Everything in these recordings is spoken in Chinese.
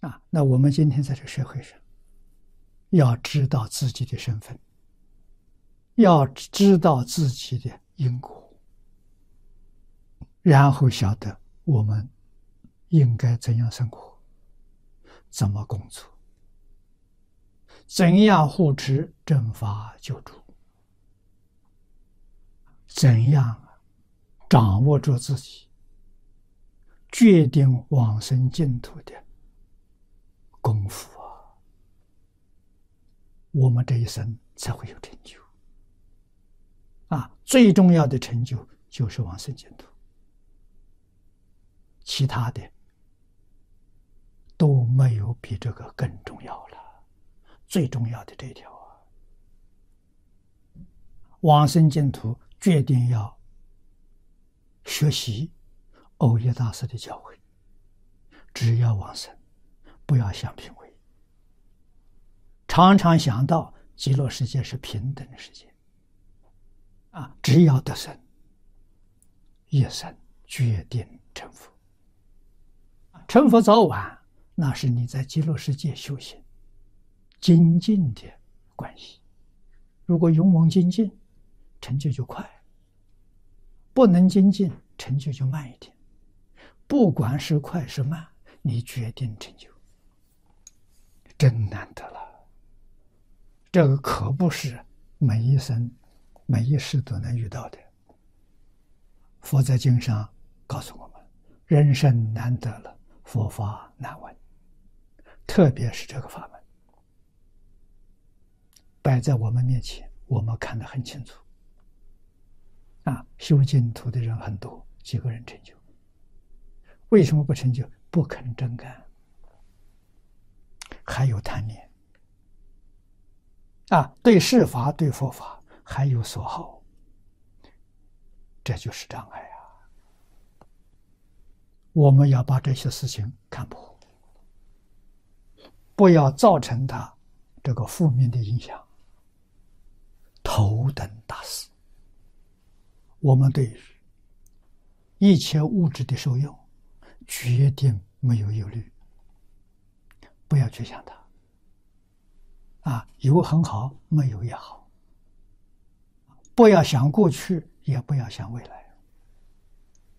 啊，那我们今天在这社会上，要知道自己的身份，要知道自己的因果，然后晓得我们应该怎样生活，怎么工作，怎样护持正法救助，怎样掌握住自己，决定往生净土的功夫啊，我们这一生才会有成就。啊，最重要的成就就是往生净土，其他的都没有比这个更重要了。最重要的这一条啊，往生净土决定要学习藕益大师的教诲，只要往生，不要想品位，常常想到极乐世界是平等的世界。啊！只要得生，一生决定成佛。成佛早晚，那是你在极乐世界修行精进的关系。如果勇猛精进，成就就快；不能精进，成就就慢一点。不管是快是慢，你决定成就，真难得了。这个可不是每一生。每一世都能遇到的。佛在经上告诉我们：人生难得了，佛法难闻。特别是这个法门摆在我们面前，我们看得很清楚。啊，修净土的人很多，几个人成就？为什么不成就？不肯真干，还有贪念。啊，对世法，对佛法。还有所好，这就是障碍啊！我们要把这些事情看破，不要造成他这个负面的影响。头等大事，我们对一切物质的受用，决定没有忧虑，不要去想它。啊，有很好，没有也好。不要想过去，也不要想未来。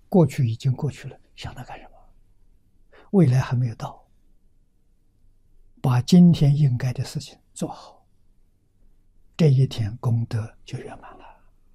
过去已经过去了，想它干什么？未来还没有到，把今天应该的事情做好，这一天功德就圆满了。